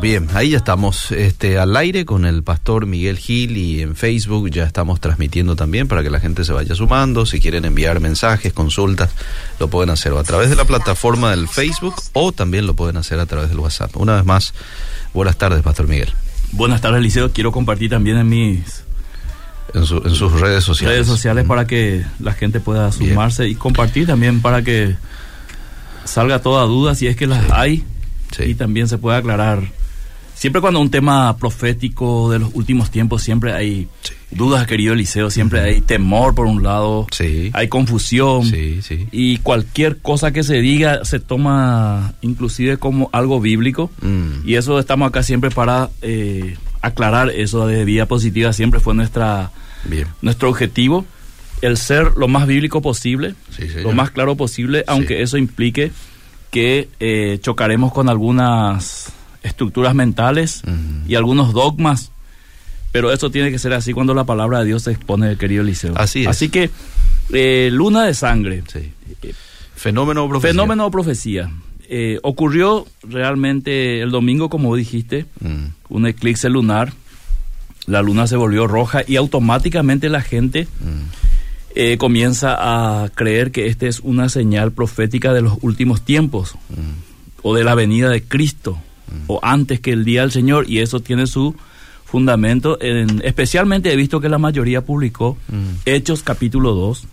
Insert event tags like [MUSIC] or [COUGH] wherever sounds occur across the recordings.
Bien, ahí ya estamos este, al aire con el pastor Miguel Gil y en Facebook ya estamos transmitiendo también para que la gente se vaya sumando. Si quieren enviar mensajes, consultas, lo pueden hacer o a través de la plataforma del Facebook o también lo pueden hacer a través del WhatsApp. Una vez más, buenas tardes, pastor Miguel. Buenas tardes, Liceo. Quiero compartir también en mis en, sus redes sociales. Redes sociales para que la gente pueda sumarse y compartir también para que salga toda duda si es que las hay y también se pueda aclarar siempre cuando un tema profético de los últimos tiempos, siempre hay dudas, querido Eliseo, siempre hay temor por un lado, hay confusión, y cualquier cosa que se diga se toma inclusive como algo bíblico, mm. y eso estamos acá siempre para eh, aclarar eso de vida positiva, siempre fue nuestra, nuestro objetivo, el ser lo más bíblico posible, lo más claro posible, aunque eso implique que eh, chocaremos con algunas estructuras mentales y algunos dogmas, pero eso tiene que ser así cuando la palabra de Dios se expone, querido Eliseo. Así es. Así que, eh, luna de sangre. Fenómeno o profecía. Fenómeno o profecía. Eh, ocurrió realmente el domingo, como dijiste, mm. un eclipse lunar. La luna se volvió roja y automáticamente la gente mm. eh, comienza a creer que esta es una señal profética de los últimos tiempos mm. o de la venida de Cristo o antes que el día del Señor y eso tiene su fundamento. En, especialmente he visto que la mayoría publicó mm. Hechos capítulo 2,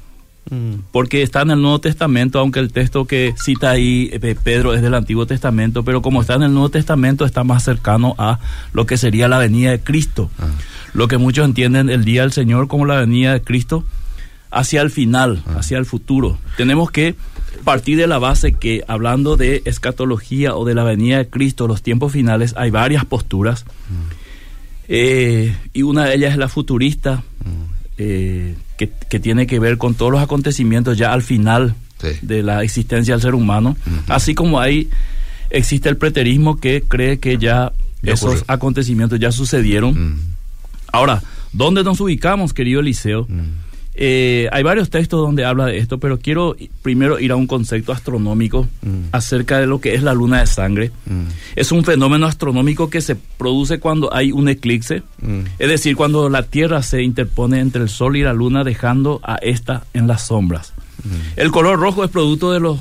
mm. porque está en el Nuevo Testamento, aunque el texto que cita ahí eh, Pedro es del Antiguo Testamento, pero como está en el Nuevo Testamento está más cercano a lo que sería la venida de Cristo. Ah. Lo que muchos entienden el día del Señor como la venida de Cristo hacia el final, ah. hacia el futuro. Tenemos que partir de la base que hablando de escatología o de la venida de Cristo, los tiempos finales, hay varias posturas. Mm. Eh, y una de ellas es la futurista, mm. eh, que, tiene que ver con todos los acontecimientos ya al final de la existencia del ser humano. Así como hay, existe el preterismo que cree que ya, esos acontecimientos ya sucedieron. Mm. Ahora, ¿dónde nos ubicamos, querido Eliseo? Eh, hay varios textos donde habla de esto, pero quiero primero ir a un concepto astronómico mm. acerca de lo que es la luna de sangre. Mm. Es un fenómeno astronómico que se produce cuando hay un eclipse, mm. es decir, cuando la Tierra se interpone entre el Sol y la Luna dejando a esta en las sombras. El color rojo es producto de los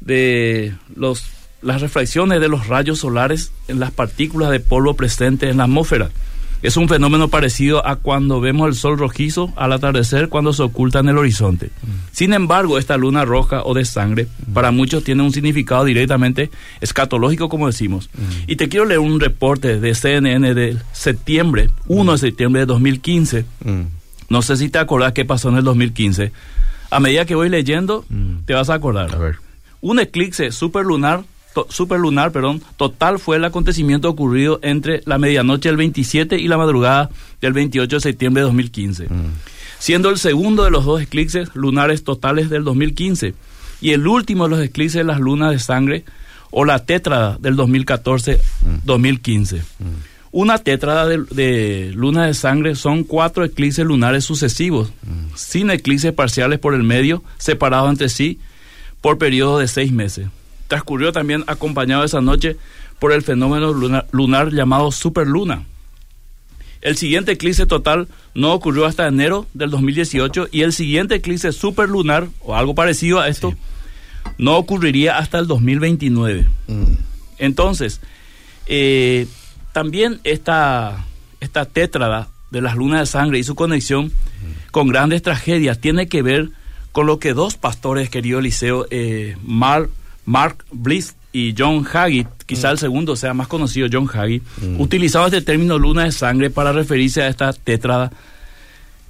de los las refracciones de los rayos solares en las partículas de polvo presentes en la atmósfera. Es un fenómeno parecido a cuando vemos el sol rojizo al atardecer cuando se oculta en el horizonte. Mm. Sin embargo, esta luna roja o de sangre mm. para muchos tiene un significado directamente escatológico, como decimos. Mm. Y te quiero leer un reporte de CNN de septiembre, 1 de septiembre de 2015. No sé si te acordás qué pasó en el 2015. A medida que voy leyendo, te vas a acordar. A ver. Un eclipse superlunar superlunar, perdón, total fue el acontecimiento ocurrido entre la medianoche del 27 y la madrugada del 28 de septiembre de 2015, mm. siendo el segundo de los dos eclipses lunares totales del 2015 y el último de los eclipses de las lunas de sangre o la tétrada del 2014-2015. Mm. Mm. Una tétrada de, de, luna de sangre son cuatro eclipses lunares sucesivos, sin eclipses parciales por el medio, separados entre sí por periodo de seis meses transcurrió también acompañado esa noche por el fenómeno lunar, llamado superluna. El siguiente eclipse total no ocurrió hasta enero del 2018 y el siguiente eclipse superlunar o algo parecido a esto no ocurriría hasta el 2029. Mm. Entonces, eh, también esta, esta tétrada de las lunas de sangre y su conexión mm. con grandes tragedias tiene que ver con lo que dos pastores, querido Eliseo, eh, Mark Mark Bliss y John Hagee, quizá el mm. segundo sea más conocido, John Hagee, mm. utilizaba este término luna de sangre para referirse a esta tétrada.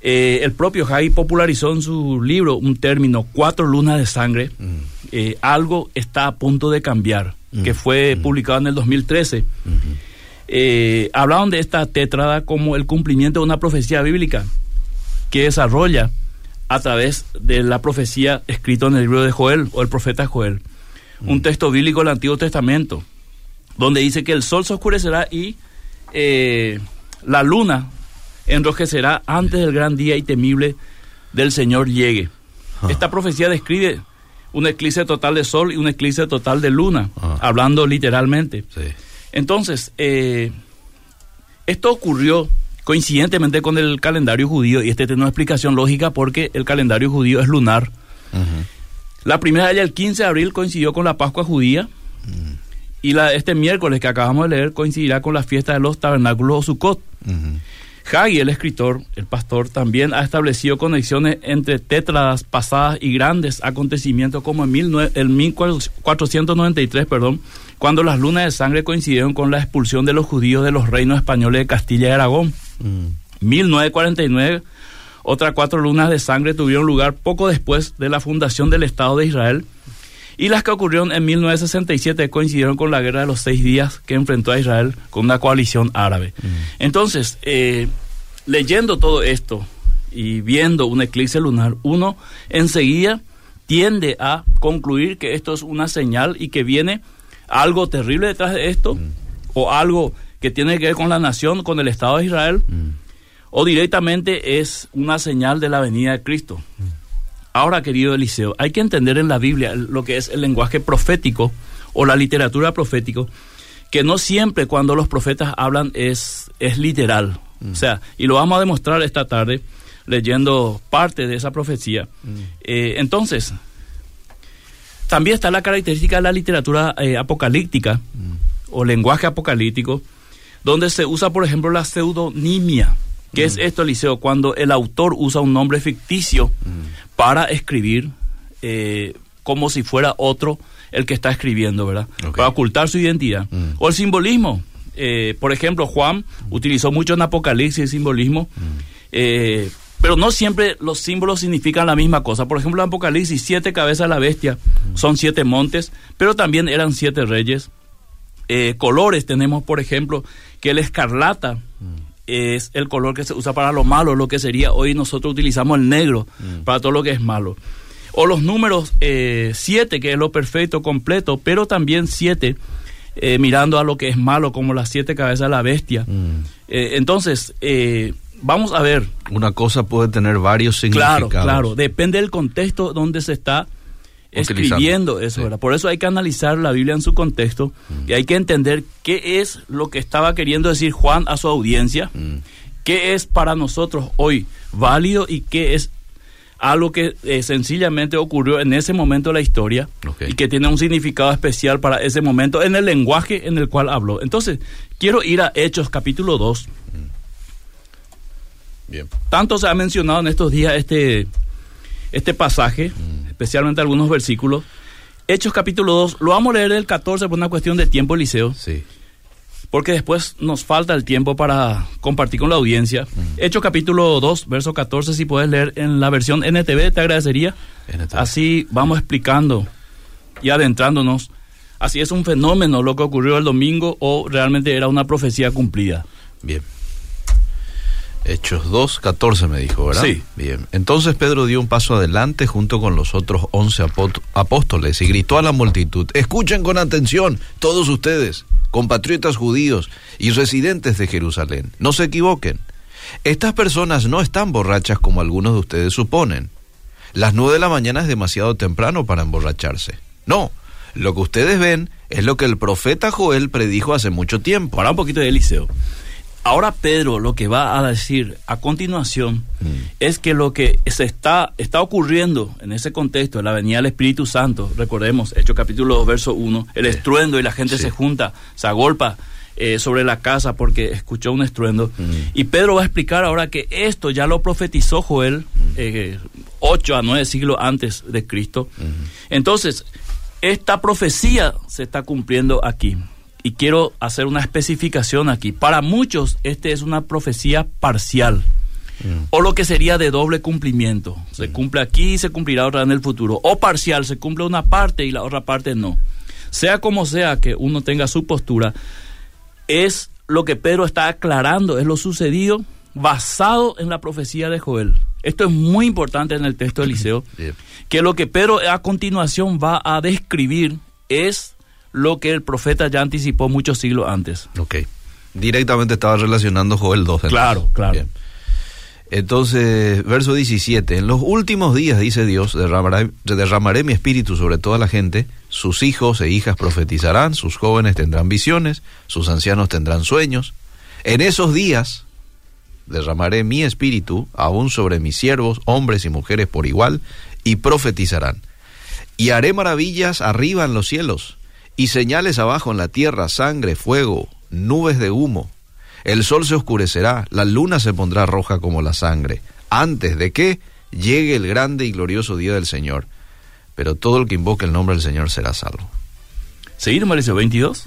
Eh, el propio Hagee popularizó en su libro un término, cuatro lunas de sangre. Mm. Eh, algo está a punto de cambiar, que fue publicado en el 2013. Eh, hablaban de esta tétrada como el cumplimiento de una profecía bíblica que desarrolla a través de la profecía escrita en el libro de Joel o el profeta Joel un texto bíblico del Antiguo Testamento, donde dice que el sol se oscurecerá y eh, la luna enrojecerá antes del gran día y temible del Señor llegue. Ah. Esta profecía describe un eclipse total de sol y un eclipse total de luna, ah. hablando literalmente. Entonces, eh, esto ocurrió coincidentemente con el calendario judío y este tiene una explicación lógica porque el calendario judío es lunar. La primera de ella, el 15 de abril, coincidió con la Pascua judía. Y la, este miércoles que acabamos de leer coincidirá con la fiesta de los tabernáculos o Sukkot. Hagi, el escritor, el pastor, también ha establecido conexiones entre tétradas pasadas y grandes acontecimientos como en, mil, en 1493, perdón, cuando las lunas de sangre coincidieron con la expulsión de los judíos de los reinos españoles de Castilla y Aragón. 1949, mm. Otras cuatro lunas de sangre tuvieron lugar poco después de la fundación del Estado de Israel y las que ocurrieron en 1967 coincidieron con la guerra de los seis días que enfrentó a Israel con una coalición árabe. Mm. Entonces, eh, leyendo todo esto y viendo un eclipse lunar, uno enseguida tiende a concluir que esto es una señal y que viene algo terrible detrás de esto, mm. o algo que tiene que ver con la nación, con el Estado de Israel, mm. O directamente es una señal de la venida de Cristo. Ahora, querido Eliseo, hay que entender en la Biblia lo que es el lenguaje profético o la literatura profético, que no siempre cuando los profetas hablan es, es literal. O sea, y lo vamos a demostrar esta tarde leyendo parte de esa profecía. Eh, entonces, también está la característica de la literatura eh, apocalíptica o lenguaje apocalíptico, donde se usa, por ejemplo, la pseudonimia. ¿Qué es esto, Eliseo? Cuando el autor usa un nombre ficticio para escribir eh, como si fuera otro el que está escribiendo, ¿verdad? Para ocultar su identidad. Mm. O el simbolismo. Eh, por ejemplo, Juan utilizó mucho en Apocalipsis el simbolismo, mm. eh, pero no siempre los símbolos significan la misma cosa. Por ejemplo, en Apocalipsis, siete cabezas de la bestia mm. son siete montes, pero también eran siete reyes. colores tenemos, por ejemplo, que el escarlata es el color que se usa para lo malo, lo que sería hoy nosotros utilizamos el negro mm. para todo lo que es malo. O los números 7, eh, que es lo perfecto, completo, pero también 7 eh, mirando a lo que es malo, como las siete cabezas de la bestia. Mm. Eh, entonces, vamos a ver. Una cosa puede tener varios significados. Claro, claro, depende del contexto donde se está escribiendo eso, Por eso hay que analizar la Biblia en su contexto mm. y hay que entender qué es lo que estaba queriendo decir Juan a su audiencia, mm. qué es para nosotros hoy válido y qué es algo que eh, sencillamente ocurrió en ese momento de la historia y que tiene un significado especial para ese momento en el lenguaje en el cual habló. Entonces, quiero ir a Hechos capítulo 2. Mm. Bien. Tanto se ha mencionado en estos días este, este pasaje especialmente algunos versículos. Hechos capítulo 2, lo vamos a leer del 14 por una cuestión de tiempo, Eliseo. Sí. Porque después nos falta el tiempo para compartir con la audiencia. Hechos capítulo 2, verso 14, si puedes leer en la versión NTV, te agradecería. Así vamos explicando y adentrándonos. Así es un fenómeno lo que ocurrió el domingo o realmente era una profecía cumplida. Bien. Hechos 2, 14 me dijo, ¿verdad? Sí. Bien. Entonces Pedro dio un paso adelante junto con los otros 11 apóstoles y gritó a la multitud, escuchen con atención todos ustedes, compatriotas judíos y residentes de Jerusalén, no se equivoquen. Estas personas no están borrachas como algunos de ustedes suponen. Las nueve de la mañana es demasiado temprano para emborracharse. No, lo que ustedes ven es lo que el profeta Joel predijo hace mucho tiempo. Para un poquito de Eliseo. Ahora Pedro lo que va a decir a continuación mm. es que lo que se está, está ocurriendo en ese contexto de la venida del Espíritu Santo, recordemos, Hechos capítulo 2, verso 1, el estruendo y la gente se junta, se agolpa eh, sobre la casa porque escuchó un estruendo. Mm. Y Pedro va a explicar ahora que esto ya lo profetizó Joel mm. eh, ocho a nueve siglos antes de Cristo. Entonces, esta profecía se está cumpliendo aquí y quiero hacer una especificación aquí. Para muchos, este es una profecía parcial. Mm. O lo que sería de doble cumplimiento. Se mm. cumple aquí y se cumplirá otra en el futuro. O parcial, se cumple una parte y la otra parte no. Sea como sea que uno tenga su postura, es lo que Pedro está aclarando, es lo sucedido basado en la profecía de Joel. Esto es muy importante en el texto de Eliseo, que lo que Pedro a continuación va a describir es lo que el profeta ya anticipó muchos siglos antes. Ok. Directamente estaba relacionando Joel 2. Claro, claro. Entonces, verso 17, en los últimos días, dice Dios, derramaré, derramaré mi espíritu sobre toda la gente, sus hijos e hijas profetizarán, sus jóvenes tendrán visiones, sus ancianos tendrán sueños. En esos días derramaré mi espíritu aún sobre mis siervos, hombres y mujeres por igual, y profetizarán. Y haré maravillas arriba en los cielos, y señales abajo en la tierra, sangre, fuego, nubes de humo. El sol se oscurecerá, la luna se pondrá roja como la sangre, antes de que llegue el grande y glorioso día del Señor. Pero todo el que invoque el nombre del Señor será salvo. Seguir, Mauricio, 22.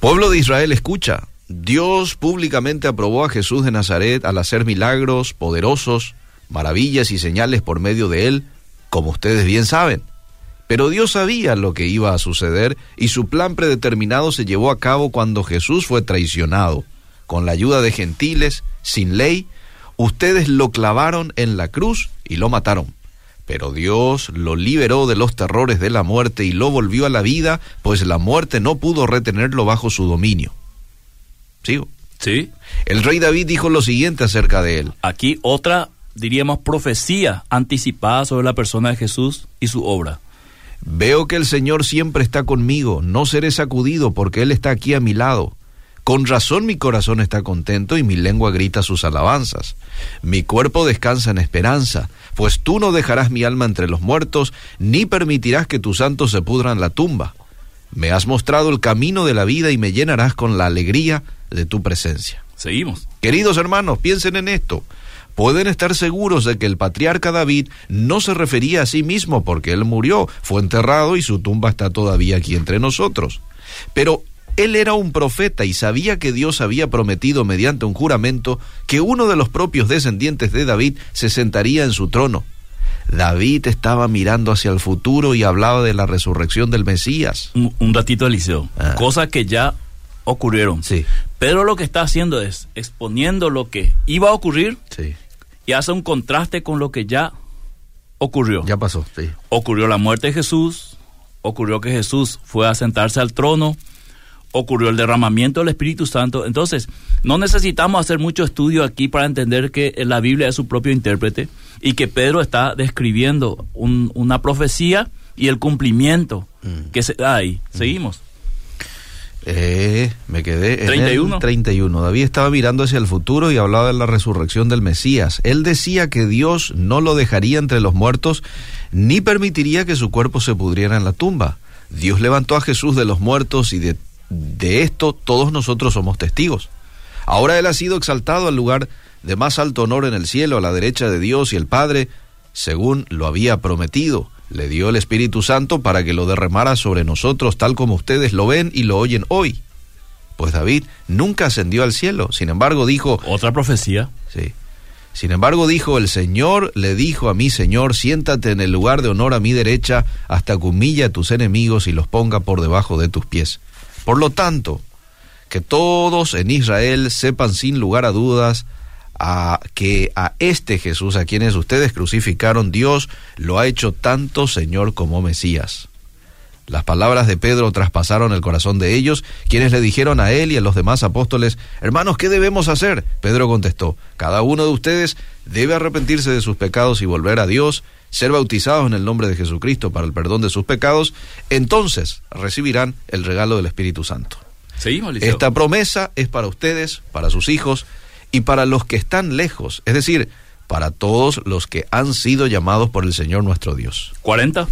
Pueblo de Israel, escucha. Dios públicamente aprobó a Jesús de Nazaret al hacer milagros poderosos, maravillas y señales por medio de él, como ustedes bien saben. Pero Dios sabía lo que iba a suceder y su plan predeterminado se llevó a cabo cuando Jesús fue traicionado. Con la ayuda de gentiles, sin ley, ustedes lo clavaron en la cruz y lo mataron. Pero Dios lo liberó de los terrores de la muerte y lo volvió a la vida, pues la muerte no pudo retenerlo bajo su dominio. ¿Sigo? Sí. El rey David dijo lo siguiente acerca de él. Aquí otra, diríamos, profecía anticipada sobre la persona de Jesús y su obra. Veo que el Señor siempre está conmigo, no seré sacudido porque Él está aquí a mi lado. Con razón mi corazón está contento y mi lengua grita sus alabanzas. Mi cuerpo descansa en esperanza, pues tú no dejarás mi alma entre los muertos, ni permitirás que tus santos se pudran la tumba. Me has mostrado el camino de la vida y me llenarás con la alegría de tu presencia. Seguimos. Queridos hermanos, piensen en esto. Pueden estar seguros de que el patriarca David no se refería a sí mismo porque él murió, fue enterrado y su tumba está todavía aquí entre nosotros. Pero él era un profeta y sabía que Dios había prometido mediante un juramento que uno de los propios descendientes de David se sentaría en su trono. David estaba mirando hacia el futuro y hablaba de la resurrección del Mesías. Un, un ratito, Eliseo. Ah. Cosas que ya ocurrieron. Sí. Pedro lo que está haciendo es exponiendo lo que iba a ocurrir Sí, y hace un contraste con lo que ya ocurrió. ya pasó, sí. Ocurrió la muerte de Jesús, ocurrió que Jesús fue a sentarse al trono, ocurrió el derramamiento del Espíritu Santo. Entonces, no necesitamos hacer mucho estudio aquí para entender que la Biblia es su propio intérprete y que Pedro está describiendo un- una profecía y el cumplimiento Mm. que se da ahí. Seguimos. Eh, me quedé en 31. el 31. David estaba mirando hacia el futuro y hablaba de la resurrección del Mesías. Él decía que Dios no lo dejaría entre los muertos ni permitiría que su cuerpo se pudriera en la tumba. Dios levantó a Jesús de los muertos y de, de esto todos nosotros somos testigos. Ahora Él ha sido exaltado al lugar de más alto honor en el cielo, a la derecha de Dios y el Padre, según lo había prometido. Le dio el Espíritu Santo para que lo derramara sobre nosotros tal como ustedes lo ven y lo oyen hoy. Pues David nunca ascendió al cielo, sin embargo dijo, Otra profecía. sí, sin embargo dijo, el Señor le dijo a mi Señor, siéntate en el lugar de honor a mi derecha hasta que humille a tus enemigos y los ponga por debajo de tus pies. Por lo tanto, que todos en Israel sepan sin lugar a dudas a que a este Jesús a quienes ustedes crucificaron, Dios lo ha hecho tanto Señor como Mesías. Las palabras de Pedro traspasaron el corazón de ellos, quienes le dijeron a él y a los demás apóstoles, hermanos, ¿qué debemos hacer? Pedro contestó, cada uno de ustedes debe arrepentirse de sus pecados y volver a Dios, ser bautizados en el nombre de Jesucristo para el perdón de sus pecados, entonces recibirán el regalo del Espíritu Santo. Seguimos. Esta promesa es para ustedes, para sus hijos y para los que están lejos, es decir, para todos los que han sido llamados por el Señor nuestro Dios. 40.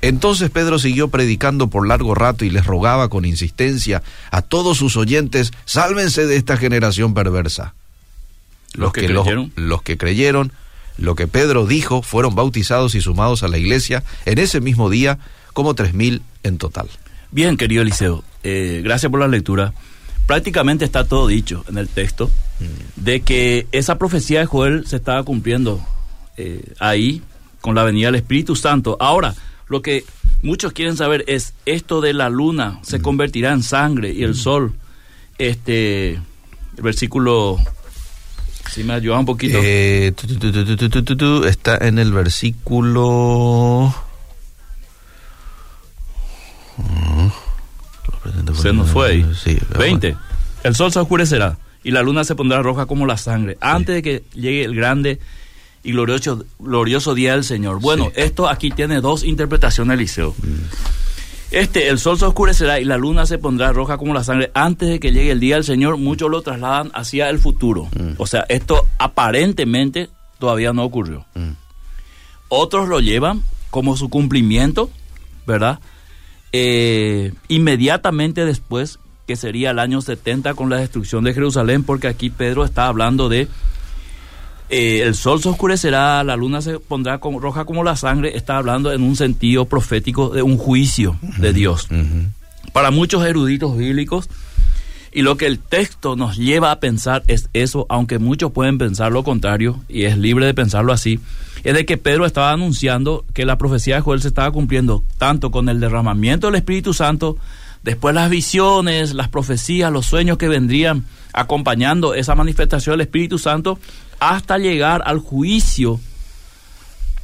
Entonces Pedro siguió predicando por largo rato y les rogaba con insistencia a todos sus oyentes, sálvense de esta generación perversa. Los que creyeron. los que creyeron, lo que Pedro dijo, fueron bautizados y sumados a la iglesia en ese mismo día, como tres mil en total. Bien, querido Eliseo, eh, gracias por la lectura prácticamente está todo dicho en el texto mm. de que esa profecía de Joel se estaba cumpliendo eh, ahí con la venida del Espíritu Santo. Ahora, lo que muchos quieren saber es esto de la luna se mm. convertirá en sangre y el mm. sol. Este el versículo si me ayuda un poquito. Eh, tu, tu, tu, está en el versículo se nos fue ahí. Sí, 20. El sol se oscurecerá y la luna se pondrá roja como la sangre antes de que llegue el grande y glorioso, glorioso día del Señor. Bueno, Sí. esto aquí tiene dos interpretaciones, Eliseo. Este, el sol se oscurecerá y la luna se pondrá roja como la sangre antes de que llegue el día del Señor. Muchos lo trasladan hacia el futuro. Mm. O sea, esto aparentemente todavía no ocurrió. Mm. Otros lo llevan como su cumplimiento, ¿verdad? Eh, inmediatamente después, que sería el año 70 con la destrucción de Jerusalén, porque aquí Pedro está hablando de eh, el sol se oscurecerá, la luna se pondrá como, roja como la sangre, está hablando en un sentido profético de un juicio de Dios. Para muchos eruditos bíblicos, y lo que el texto nos lleva a pensar es eso, aunque muchos pueden pensar lo contrario, y es libre de pensarlo así, es de que Pedro estaba anunciando que la profecía de Joel se estaba cumpliendo tanto con el derramamiento del Espíritu Santo, después las visiones, las profecías, los sueños que vendrían acompañando esa manifestación del Espíritu Santo, hasta llegar al juicio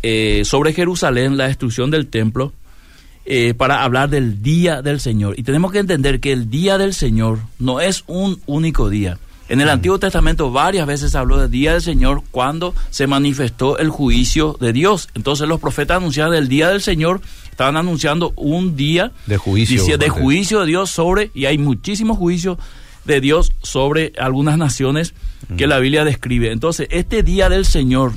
eh, sobre Jerusalén, la destrucción del templo, eh, para hablar del día del Señor. Y tenemos que entender que el día del Señor no es un único día. En el Antiguo Testamento varias veces habló del día del Señor cuando se manifestó el juicio de Dios. Entonces los profetas anunciaban el día del Señor, estaban anunciando un día de juicio, de juicio de Dios sobre, y hay muchísimos juicios de Dios sobre algunas naciones que la Biblia describe. Entonces, este día del Señor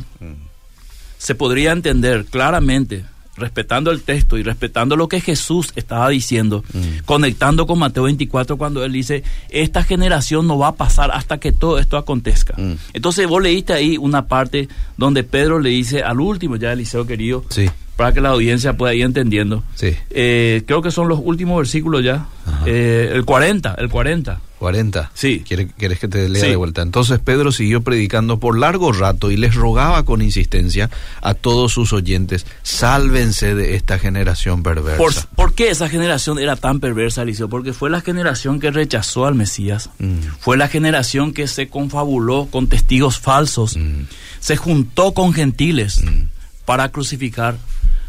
se podría entender claramente, respetando el texto y respetando lo que Jesús estaba diciendo, conectando con Mateo 24 cuando él dice, esta generación no va a pasar hasta que todo esto acontezca. Entonces vos leíste ahí una parte donde Pedro le dice al último, ya Eliseo querido, sí para que la audiencia pueda ir entendiendo. Sí. Eh, creo que son los últimos versículos ya. Eh, el 40, el 40. 40. Sí. ¿Quieres, que te lea de vuelta? Entonces Pedro siguió predicando por largo rato y les rogaba con insistencia a todos sus oyentes, sálvense de esta generación perversa. ¿Por, qué esa generación era tan perversa, Eliseo? Porque fue la generación que rechazó al Mesías, mm. fue la generación que se confabuló con testigos falsos, mm. se juntó con gentiles mm. para crucificar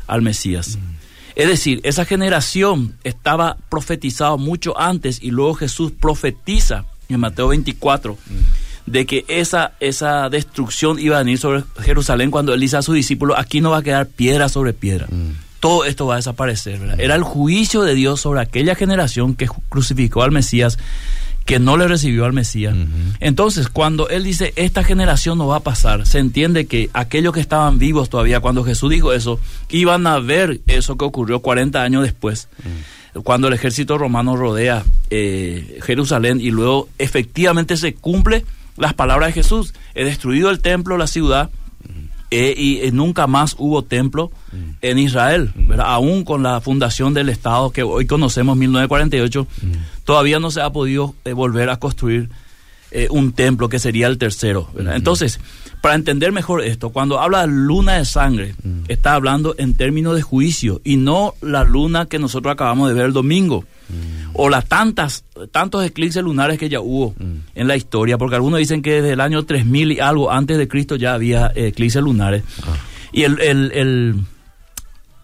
al Mesías. Es decir, esa generación estaba profetizado mucho antes y luego Jesús profetiza en Mateo 24 de que esa, esa destrucción iba a venir sobre Jerusalén cuando él dice a sus discípulos, aquí no va a quedar piedra sobre piedra. Todo esto va a desaparecer. Era el juicio de Dios sobre aquella generación que crucificó al Mesías que no le recibió al Mesías. Entonces, cuando él dice, esta generación no va a pasar, se entiende que aquellos que estaban vivos todavía, cuando Jesús dijo eso, iban a ver eso que ocurrió 40 años después, cuando el ejército romano rodea eh, Jerusalén y luego efectivamente se cumple las palabras de Jesús. He destruido el templo, la ciudad, eh, y eh, nunca más hubo templo mm. en Israel, mm. aún con la fundación del Estado que hoy conocemos, 1948, mm. todavía no se ha podido eh, volver a construir un templo que sería el tercero. Entonces, para entender mejor esto, cuando habla de luna de sangre, está hablando en términos de juicio y no la luna que nosotros acabamos de ver el domingo o las tantas, tantos eclipses lunares que ya hubo mm. en la historia, porque algunos dicen que desde el año 3000 y algo antes de Cristo ya había eclipses lunares. Ah. Y el, el,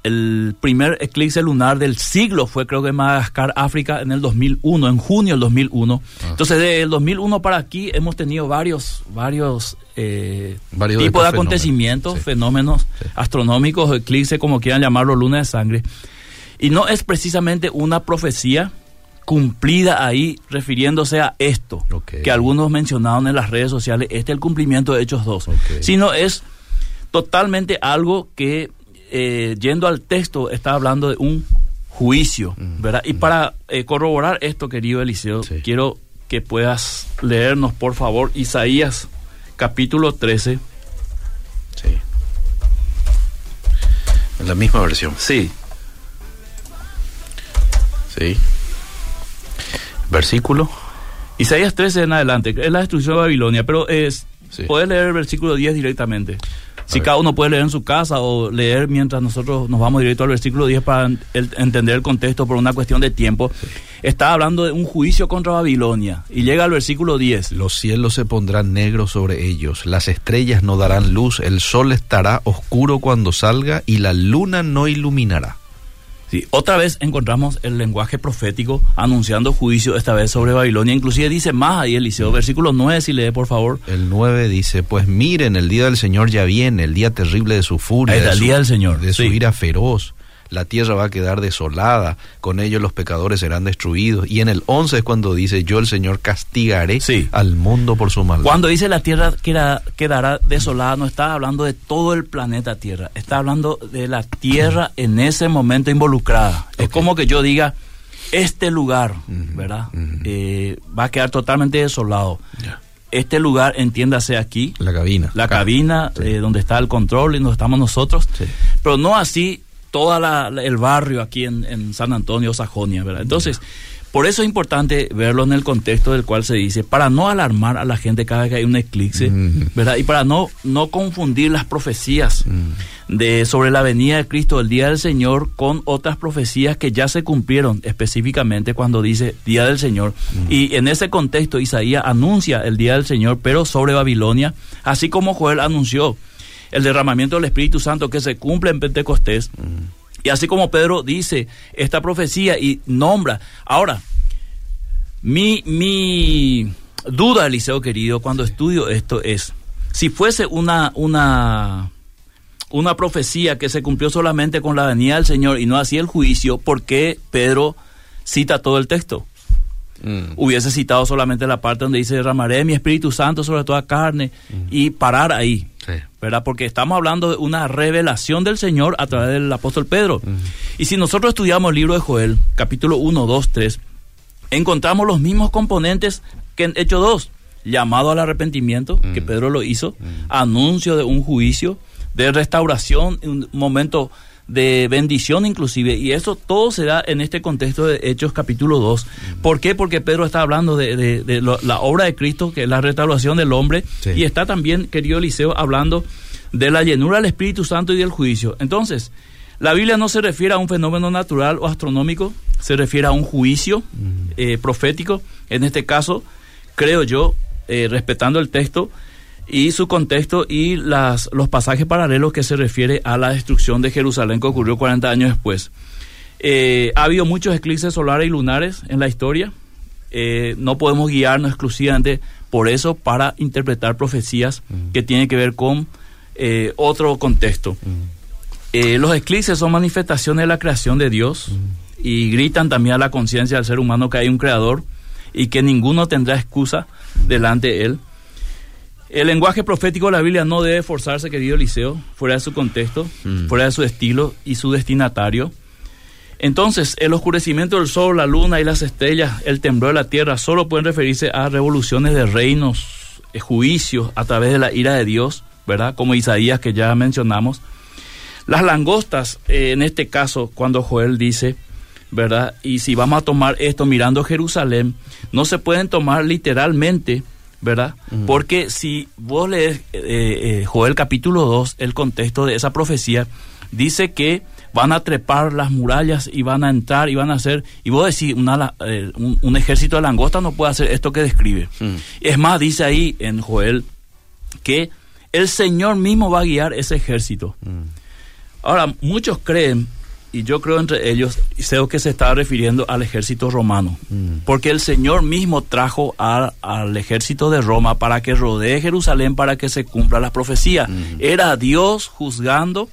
el, primer eclipse lunar del siglo fue creo que en Madagascar, África, en el 2001, en junio del 2001. Ah. Entonces, desde el 2001 para aquí hemos tenido varios, varios, eh, tipos de, acontecimientos, fenómenos, astronómicos, eclipses, como quieran llamarlo, luna de sangre. Y no es precisamente una profecía cumplida ahí refiriéndose a esto que algunos mencionaron en las redes sociales, este es el cumplimiento de Hechos 2, sino es totalmente algo que, eh, yendo al texto, está hablando de un juicio, mm, ¿verdad? Y mm. para eh, corroborar esto, querido Eliseo, quiero que puedas leernos, por favor, Isaías capítulo 13. Sí. En la misma versión. Sí. Sí. Versículo. Isaías 13 en adelante, es la destrucción de Babilonia, pero es, puedes leer el versículo 10 directamente. si cada uno puede leer en su casa o leer mientras nosotros nos vamos directo al versículo 10 para entender el contexto por una cuestión de tiempo, está hablando de un juicio contra Babilonia y llega al versículo 10. Los cielos se pondrán negros sobre ellos, las estrellas no darán luz, el sol estará oscuro cuando salga y la luna no iluminará. Sí, otra vez encontramos el lenguaje profético anunciando juicio, esta vez sobre Babilonia. Inclusive dice más ahí Eliseo, versículo 9, si lee por favor. El 9 dice, pues miren, el día del Señor ya viene, el día terrible de su furia. el día del Señor. De su ira feroz. La tierra va a quedar desolada, con ellos los pecadores serán destruidos. Y en el 11 es cuando dice, yo el Señor castigaré al mundo por su maldad. Cuando dice la tierra quedará, quedará desolada, no está hablando de todo el planeta Tierra, está hablando de la tierra en ese momento involucrada. Es como que yo diga, este lugar, ¿verdad? Eh, va a quedar totalmente desolado. Este lugar, entiéndase aquí. La cabina. La cabina, eh, donde está el control y donde estamos nosotros. Pero no así todo el barrio aquí en, San Antonio, Sajonia, ¿verdad? Entonces, por eso es importante verlo en el contexto del cual se dice, para no alarmar a la gente cada vez que hay un eclipse, ¿verdad? Y para no, no confundir las profecías de, sobre la venida de Cristo, el día del Señor, con otras profecías que ya se cumplieron específicamente cuando dice día del Señor. Y en ese contexto Isaías anuncia el día del Señor, pero sobre Babilonia, así como Joel anunció el derramamiento del Espíritu Santo que se cumple en Pentecostés. Y así como Pedro dice esta profecía y nombra. Ahora, mi, mi duda, Eliseo querido, cuando estudio esto es, si fuese una, una, una profecía que se cumplió solamente con la venida del Señor y no hacía el juicio, ¿por qué Pedro cita todo el texto? Mm. Hubiese citado solamente la parte donde dice derramaré mi Espíritu Santo sobre toda carne mm. y parar ahí. ¿Verdad? Porque estamos hablando de una revelación del Señor a través del apóstol Pedro. Y si nosotros estudiamos el libro de Joel, capítulo 1, 2, 3, encontramos los mismos componentes que en Hecho 2. Llamado al arrepentimiento, que Pedro lo hizo, anuncio de un juicio, de restauración, un momento de bendición inclusive, y eso todo se da en este contexto de Hechos capítulo 2. ¿Por qué? Porque Pedro está hablando de, la obra de Cristo, que es la restauración del hombre, y está también, querido Eliseo, hablando de la llenura del Espíritu Santo y del juicio. Entonces, la Biblia no se refiere a un fenómeno natural o astronómico, se refiere a un juicio eh, profético, en este caso, creo yo, eh, respetando el texto, y su contexto y las, los pasajes paralelos que se refiere a la destrucción de Jerusalén que ocurrió 40 años después. Eh, ha habido muchos eclipses solares y lunares en la historia. Eh, no podemos guiarnos exclusivamente por eso para interpretar profecías mm. que tienen que ver con eh, otro contexto. Mm. los eclipses son manifestaciones de la creación de Dios mm. y gritan también a la conciencia del ser humano que hay un creador y que ninguno tendrá excusa delante de él. El lenguaje profético de la Biblia no debe forzarse, querido Eliseo, fuera de su contexto, mm. fuera de su estilo y su destinatario. Entonces, el oscurecimiento del sol, la luna y las estrellas, el temblor de la tierra, solo pueden referirse a revoluciones de reinos, eh, juicios a través de la ira de Dios, ¿verdad? Como Isaías que ya mencionamos. Las langostas, eh, en este caso, cuando Joel dice, ¿verdad? Y si vamos a tomar esto mirando Jerusalén, no se pueden tomar literalmente, ¿verdad? Porque si vos lees eh, eh, Joel capítulo 2, el contexto de esa profecía, dice que van a trepar las murallas y van a entrar y van a hacer, y vos decís, una, eh, un, ejército de langosta no puede hacer esto que describe. Es más, dice ahí en Joel que el Señor mismo va a guiar ese ejército. Ahora, muchos creen y yo creo entre ellos, sé que se estaba refiriendo al ejército romano, mm. porque el Señor mismo trajo al ejército de Roma para que rodee Jerusalén para que se cumpla la profecía. Mm. Era Dios juzgando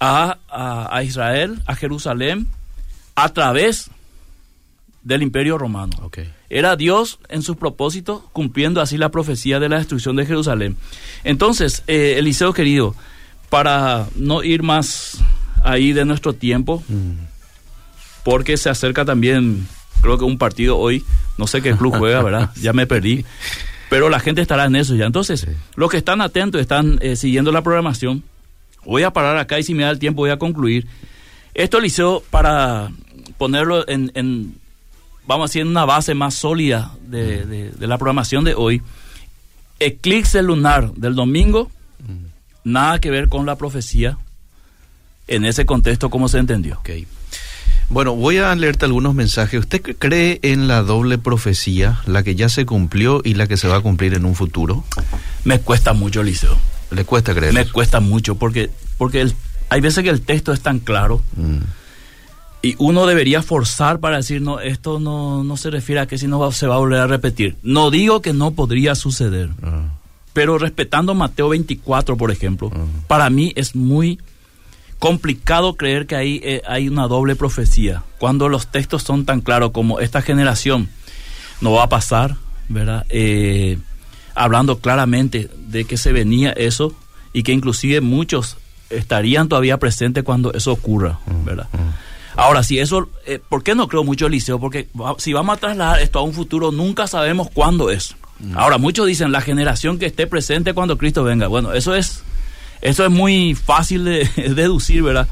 a, Israel, a Jerusalén, a través del imperio romano. Era Dios en sus propósitos cumpliendo así la profecía de la destrucción de Jerusalén. Entonces, eh, Eliseo querido, para no ir más ahí de nuestro tiempo, porque se acerca también, creo que un partido hoy, no sé qué club juega, ¿verdad? [LAUGHS] Ya me perdí, pero la gente estará en eso ya. Entonces, los que están atentos, están eh, siguiendo la programación, voy a parar acá y si me da el tiempo voy a concluir. Esto, Liceo, para ponerlo en, vamos a decir, en una base más sólida de, la programación de hoy, eclipse lunar del domingo, nada que ver con la profecía en ese contexto cómo se entendió. Okay. Bueno, voy a leerte algunos mensajes. ¿Usted cree en la doble profecía, la que ya se cumplió y la que se va a cumplir en un futuro? Me cuesta mucho, Liceo. ¿Le cuesta creer? Me cuesta mucho porque, porque hay veces que el texto es tan claro mm. y uno debería forzar para decir, no, esto no, no se refiere a que si no se va a volver a repetir. No digo que no podría suceder, ah. pero respetando Mateo 24, por ejemplo, ah. para mí es muy complicado creer que ahí eh, hay una doble profecía. Cuando los textos son tan claros como esta generación no va a pasar, ¿verdad? Eh, hablando claramente de que se venía eso y que inclusive muchos estarían todavía presentes cuando eso ocurra, mm, ¿verdad? Mm. Ahora, si eso, eh, ¿por qué no creo mucho Eliseo? Porque si vamos a trasladar esto a un futuro, nunca sabemos cuándo es. Mm. Ahora, muchos dicen la generación que esté presente cuando Cristo venga. Bueno, eso es, eso es muy fácil de [LAUGHS] deducir, ¿verdad?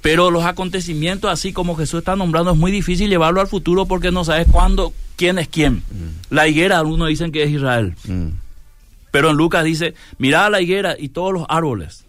Pero los acontecimientos, así como Jesús está nombrando, es muy difícil llevarlo al futuro porque no sabes cuándo, quién es quién. La higuera, algunos dicen que es Israel. Pero en Lucas dice, mirad la higuera y todos los árboles.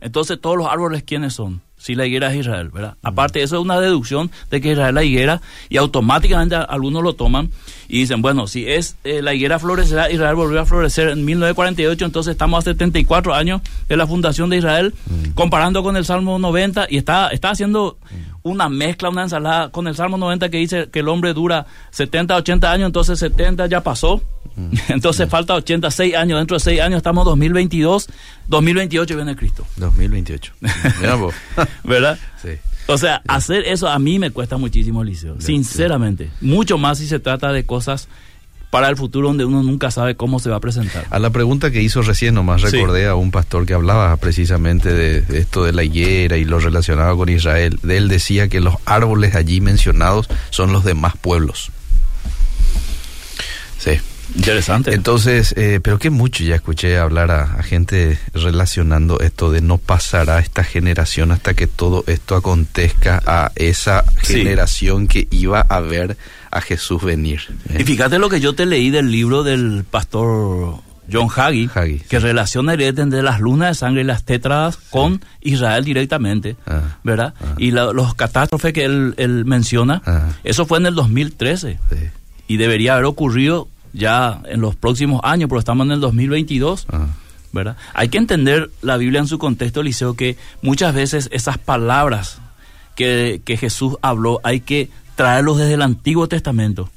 Entonces, todos los árboles, ¿quiénes son? Si la higuera es Israel, ¿verdad? Aparte, eso es una deducción de que Israel es la higuera y automáticamente algunos lo toman y dicen, bueno, si es eh, la higuera florecerá, Israel volvió a florecer en 1948, entonces estamos a 74 años de la fundación de Israel, comparando con el Salmo 90 y está, está haciendo una mezcla, una ensalada con el Salmo 90 que dice que el hombre dura 70, 80 años, entonces 70 ya pasó [LAUGHS] Entonces falta 86 años, dentro de 6 años estamos 2022, 2028 viene Cristo. 2028. [LAUGHS] ¿Verdad? Sí. O sea, hacer eso a mí me cuesta muchísimo, Liceo, sinceramente. Mucho más si se trata de cosas para el futuro donde uno nunca sabe cómo se va a presentar. A la pregunta que hizo recién nomás recordé a un pastor que hablaba precisamente de, de, esto de la higuera y lo relacionado con Israel. De él decía que los árboles allí mencionados son los demás pueblos. Sí. Interesante. Entonces, eh, pero que mucho ya escuché hablar a, gente relacionando esto de no pasará esta generación hasta que todo esto acontezca a esa generación que iba a ver a Jesús venir. ¿eh? Y fíjate lo que yo te leí del libro del pastor John Hagee, que relaciona el de las lunas de sangre y las tétradas con Israel directamente, ah, ¿verdad? Ah. Y los catástrofes que él, menciona, ah. eso fue en el 2013. Y debería haber ocurrido ya en los próximos años, pero estamos en el 2022. ¿verdad? Hay que entender la Biblia en su contexto, Liceo, que muchas veces esas palabras que, que Jesús habló hay que traerlos desde el Antiguo Testamento,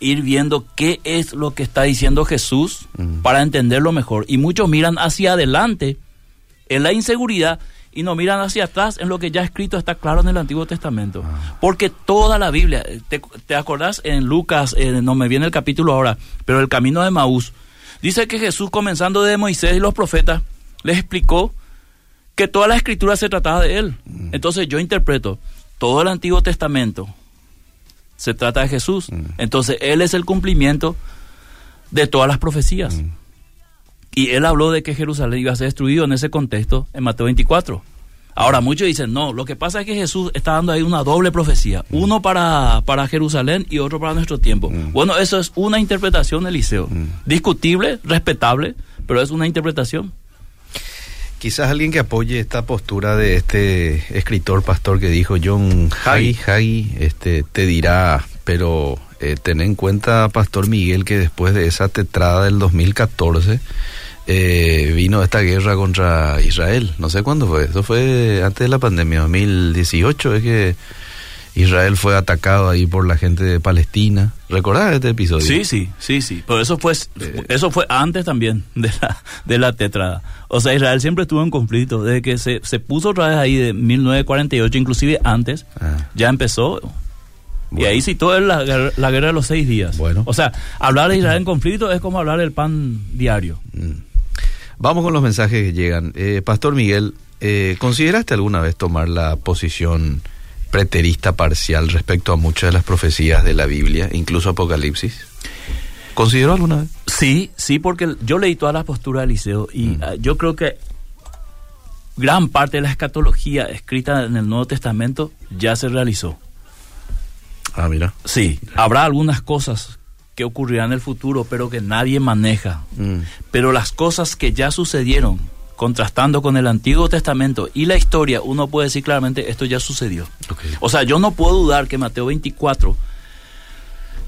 ir viendo qué es lo que está diciendo Jesús para entenderlo mejor. Y muchos miran hacia adelante en la inseguridad y no miran hacia atrás en lo que ya escrito está claro en el Antiguo Testamento. Ah. Porque toda la Biblia, ¿te, te acordás en Lucas, no me viene el capítulo ahora, pero el camino de Maús, dice que Jesús comenzando de Moisés y los profetas, les explicó que toda la escritura se trataba de él. Mm. Entonces yo interpreto, todo el Antiguo Testamento se trata de Jesús. Mm. Entonces él es el cumplimiento de todas las profecías. Mm. Y él habló de que Jerusalén iba a ser destruido en ese contexto en Mateo 24. Ahora, muchos dicen, no, lo que pasa es que Jesús está dando ahí una doble profecía, mm. uno para, para Jerusalén y otro para nuestro tiempo. Mm. Bueno, eso es una interpretación, Eliseo. Mm. Discutible, respetable, pero es una interpretación. Quizás alguien que apoye esta postura de este escritor, pastor que dijo John Hagee, Hagee este, te dirá, pero eh, ten en cuenta, Pastor Miguel, que después de esa tetrada del 2014 eh, vino esta guerra contra Israel. No sé cuándo fue, eso fue antes de la pandemia, 2018, es que Israel fue atacado ahí por la gente de Palestina. ¿Recordás este episodio? Sí, sí, sí, sí. Pero eso fue, eh. eso fue antes también de la, de la tetrada. O sea, Israel siempre estuvo en conflicto. Desde que se, se puso otra vez ahí de 1948, inclusive antes, ah. ya empezó y ahí sí todo es la, guerra de los seis días. Bueno. O sea, hablar de Israel en conflicto es como hablar del pan diario. Mm. Vamos con los mensajes que llegan. Eh, Pastor Miguel, eh, ¿consideraste alguna vez tomar la posición preterista parcial respecto a muchas de las profecías de la Biblia, incluso Apocalipsis? ¿Consideró alguna vez? Sí, sí, porque yo leí todas las posturas de Liceo y mm. ah, yo creo que gran parte de la escatología escrita en el Nuevo Testamento ya se realizó. Ah, mira. Sí, habrá algunas cosas que ocurrirán en el futuro, pero que nadie maneja. Mm. Pero las cosas que ya sucedieron, contrastando con el Antiguo Testamento y la historia, uno puede decir claramente, esto ya sucedió. O sea, yo no puedo dudar que Mateo 24,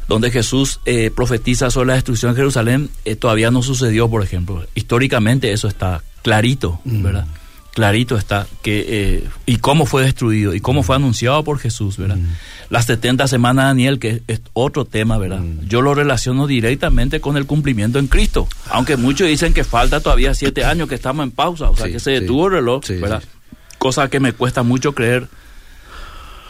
donde Jesús eh, profetiza sobre la destrucción de Jerusalén, eh, todavía no sucedió, por ejemplo. Históricamente eso está clarito, mm. ¿verdad? Clarito está que eh, y cómo fue destruido y cómo fue anunciado por Jesús, ¿verdad? Mm. Las 70 semanas de Daniel, que es otro tema, ¿verdad? Mm. Yo lo relaciono directamente con el cumplimiento en Cristo, aunque muchos dicen que falta todavía siete años, que estamos en pausa, o sea, que se detuvo el reloj, ¿verdad? cosa que me cuesta mucho creer,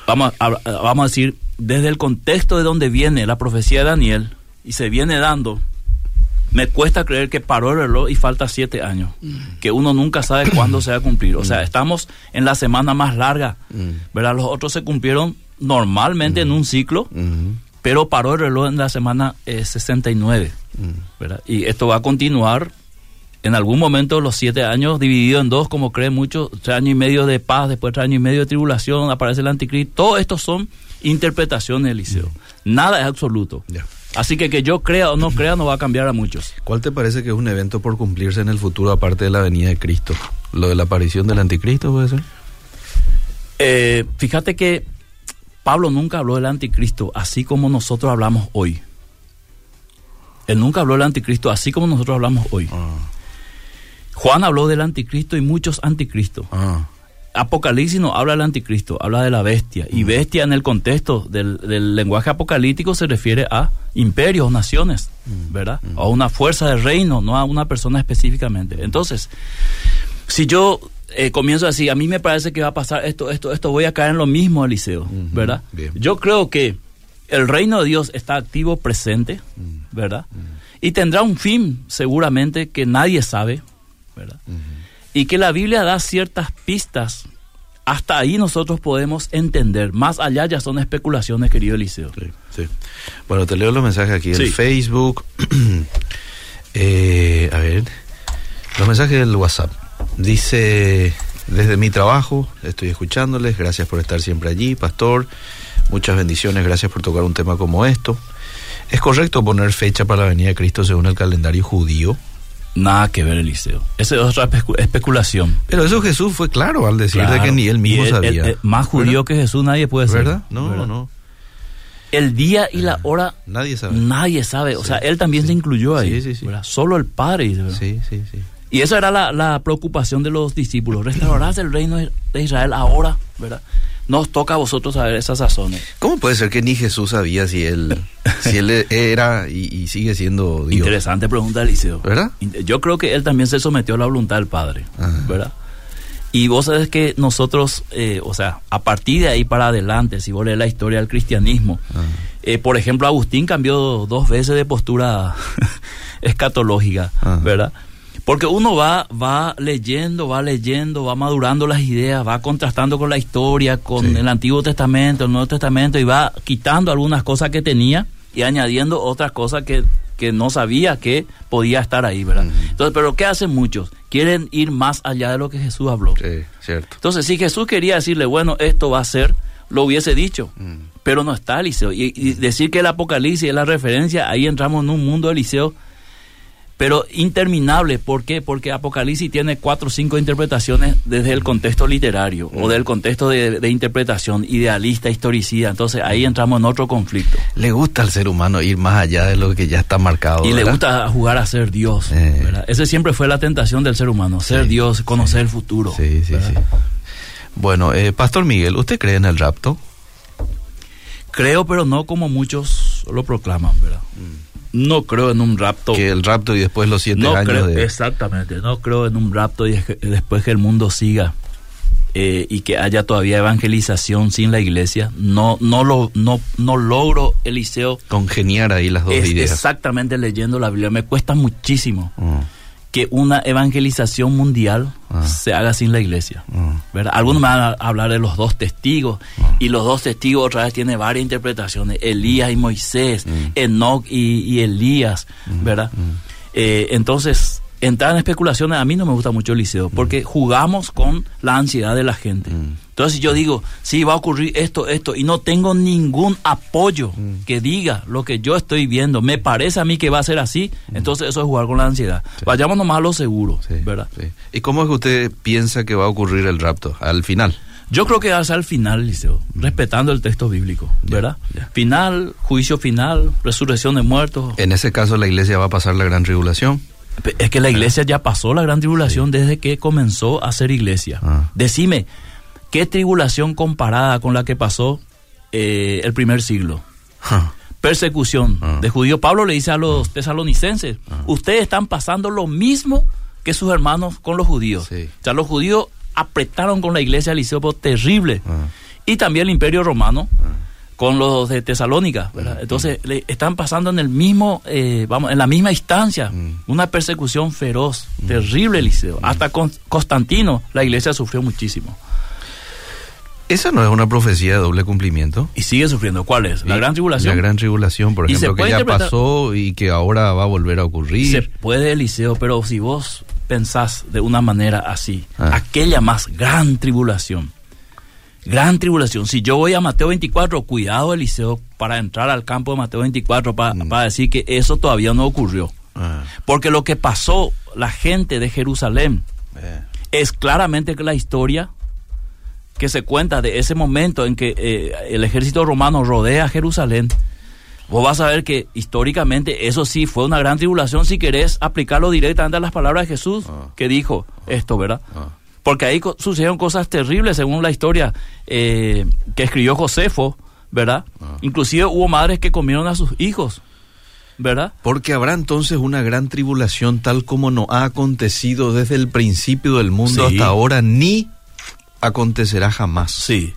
vamos a, vamos a decir, desde el contexto de donde viene la profecía de Daniel y se viene dando, me cuesta creer que paró el reloj y falta siete años, mm. que uno nunca sabe cuándo se va a cumplir. O sea, mm. estamos en la semana más larga, mm. ¿verdad? Los otros se cumplieron normalmente en un ciclo, pero paró el reloj en la semana 69, eh, ¿verdad? Y esto va a continuar en algún momento los siete años dividido en dos, como creen muchos, tres años y medio de paz, después tres años y medio de tribulación, aparece el anticristo. Todo esto son interpretaciones, Eliseo. Nada es absoluto. Así que que yo crea o no crea no va a cambiar a muchos. ¿Cuál te parece que es un evento por cumplirse en el futuro aparte de la venida de Cristo? ¿Lo de la aparición del anticristo puede ser? Eh, fíjate que Pablo nunca habló del anticristo así como nosotros hablamos hoy. Él nunca habló del anticristo así como nosotros hablamos hoy. Ah. Juan habló del anticristo y muchos anticristos. Ah. Apocalipsis no habla del anticristo, habla de la bestia. Y bestia en el contexto del, lenguaje apocalíptico se refiere a imperios, naciones, ¿verdad? O a una fuerza de reino, no a una persona específicamente. Entonces, si yo eh, comienzo así, a mí me parece que va a pasar esto, esto, esto, voy a caer en lo mismo, Eliseo, ¿verdad? Yo creo que el reino de Dios está activo, presente, ¿verdad? Y tendrá un fin, seguramente, que nadie sabe, ¿verdad? Y que la Biblia da ciertas pistas. Hasta ahí nosotros podemos entender. Más allá ya son especulaciones, querido Eliseo. Sí, Bueno, te leo los mensajes aquí en Facebook. [CLEARS THROAT] Eh, a ver, los mensajes del WhatsApp. Dice, desde mi trabajo, estoy escuchándoles, gracias por estar siempre allí, pastor. Muchas bendiciones, gracias por tocar un tema como esto. ¿Es correcto poner fecha para la venida de Cristo según el calendario judío? Nada que ver, Eliseo. Esa es otra especulación. Pero eso Jesús fue claro al decir de que ni él mismo sabía. más judío que Jesús nadie puede ser. ¿Verdad? No, no. El día y la hora. Nadie sabe. Nadie sabe. O sea, él también se incluyó ahí. Sí, sí, sí. Solo el Padre. Sí, sí, sí. Y esa era la, la preocupación de los discípulos. Restaurarás el reino de Israel ahora, ¿verdad? nos toca a vosotros saber esas razones. ¿Cómo puede ser que ni Jesús sabía si él, si él era y, sigue siendo Dios? Interesante pregunta, Eliseo. ¿Verdad? Yo creo que él también se sometió a la voluntad del Padre, ¿verdad? Y vos sabés que nosotros, eh, o sea, a partir de ahí para adelante, si vos lees la historia del cristianismo, eh, por ejemplo, Agustín cambió dos veces de postura [LAUGHS] escatológica, ¿verdad? Porque uno va, va leyendo, va leyendo, va madurando las ideas, va contrastando con la historia, con el Antiguo Testamento, el Nuevo Testamento, y va quitando algunas cosas que tenía y añadiendo otras cosas que, que no sabía que podía estar ahí, ¿verdad? Entonces, pero ¿qué hacen muchos? Quieren ir más allá de lo que Jesús habló. Sí, cierto. Entonces, si Jesús quería decirle, bueno, esto va a ser, lo hubiese dicho. Pero no está Eliseo. Y, y, decir que el Apocalipsis es la referencia, ahí entramos en un mundo de Eliseo pero interminable. ¿Por qué? Porque Apocalipsis tiene cuatro o cinco interpretaciones desde el contexto literario o del contexto de, interpretación idealista, historicida. Entonces ahí entramos en otro conflicto. Le gusta al ser humano ir más allá de lo que ya está marcado. Y le gusta jugar a ser Dios. Eh. Ese siempre fue la tentación del ser humano, ser Dios, conocer el futuro. Sí, sí, sí. Bueno, eh, Pastor Miguel, ¿usted cree en el rapto? Creo, pero no como muchos lo proclaman, ¿verdad? Mm. No creo en un rapto. Que el rapto y después los siete años. Exactamente, no creo en un rapto y después que el mundo siga eh, y que haya todavía evangelización sin la iglesia. No, no, lo, no, no logro, Eliseo. Congeniar ahí las dos ideas. Exactamente leyendo la Biblia. Me cuesta muchísimo. Mm que una evangelización mundial ah. se haga sin la iglesia. Ah. ¿verdad? Algunos me van a hablar de los dos testigos, ah. y los dos testigos otra vez tienen varias interpretaciones, Elías y Moisés, mm. Enoch y, Elías, mm. ¿verdad? Mm. Eh, entonces, entrar en especulaciones a mí no me gusta mucho el liceo, porque jugamos con la ansiedad de la gente. Entonces yo digo, sí, va a ocurrir esto, esto, y no tengo ningún apoyo mm. que diga lo que yo estoy viendo, me parece a mí que va a ser así, mm. entonces eso es jugar con la ansiedad. Vayamos nomás a lo seguro, ¿verdad? ¿Y cómo es que usted piensa que va a ocurrir el rapto al final? Yo creo que va a ser al final, Liceo, mm. respetando el texto bíblico, ¿verdad? Final, juicio final, resurrección de muertos. En ese caso la iglesia va a pasar la gran tribulación. Es que la iglesia ya pasó la gran tribulación desde que comenzó a ser iglesia. Ah. Decime, ¿Qué tribulación comparada con la que pasó eh, el primer siglo? Persecución ah. de judíos. Pablo le dice a los tesalonicenses, ustedes están pasando lo mismo que sus hermanos con los judíos. O sea, los judíos apretaron con la iglesia de Liceo, terrible. Ah. Y también el imperio romano con los de Tesalónica, ¿verdad? Entonces le están pasando en el mismo, eh, vamos, en la misma instancia, una persecución feroz, terrible Eliseo. Hasta con Constantino la iglesia sufrió muchísimo. ¿Esa no es una profecía de doble cumplimiento? Y sigue sufriendo. ¿Cuál es? La gran tribulación. La gran tribulación, por se ejemplo, que ya pasó y que ahora va a volver a Se ocurrir. puede, Eliseo, pero si vos pensás de una manera así, Ah. aquella más gran tribulación, gran tribulación. Si yo voy a Mateo 24, cuidado, Eliseo, para entrar al campo de Mateo 24, pa- Mm. para decir que eso todavía no ocurrió. Ah, Porque lo que pasó, la gente de Jerusalén, eh, es claramente que la historia que se cuenta de ese momento en que eh, el ejército romano rodea Jerusalén, vos vas a ver que históricamente eso sí fue una gran tribulación si querés aplicarlo directamente a las palabras de Jesús Ah. que dijo esto, ¿verdad? ah, Porque ahí sucedieron cosas terribles según la historia eh, que escribió Josefo, ¿verdad? Ah. Inclusive hubo madres que comieron a sus hijos, ¿verdad? Porque habrá entonces una gran tribulación tal como no ha acontecido desde el principio del mundo Sí. hasta ahora, ni acontecerá jamás. Sí.